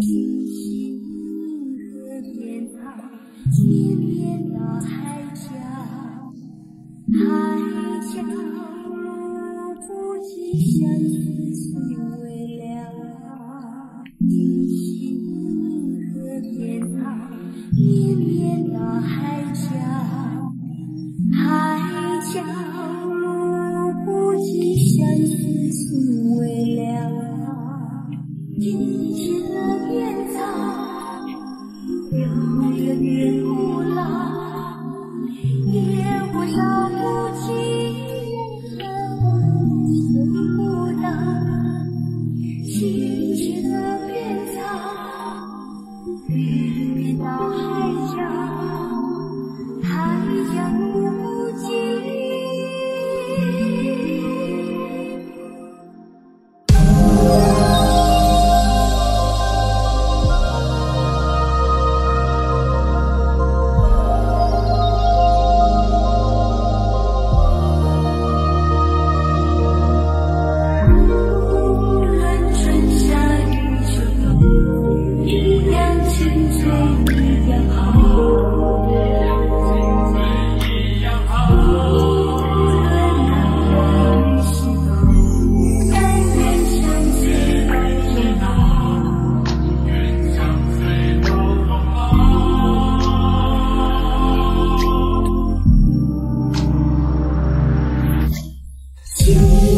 青青河边绵绵到海角海角路不尽相思情未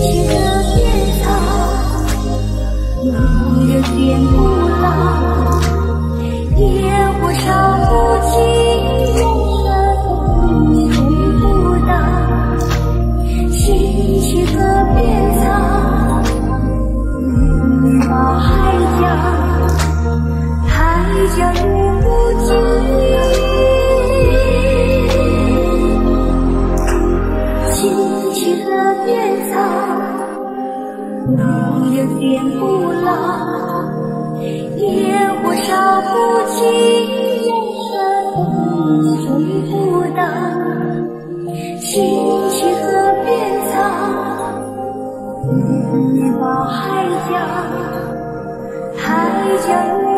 青青河边草悠悠天不老野火烧不尽呀哈吹不倒青青河边草绵到海角海角路有点不老野火烧不尽呀哈风吹不倒青青河边草绵绵到海角海角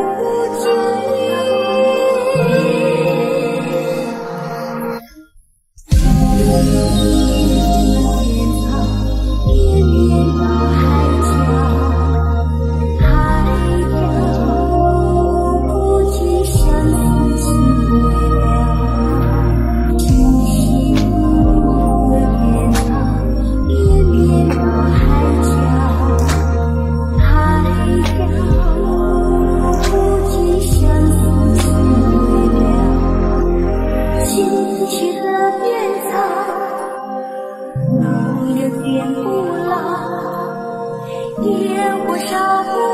烟不老，烟火烧不。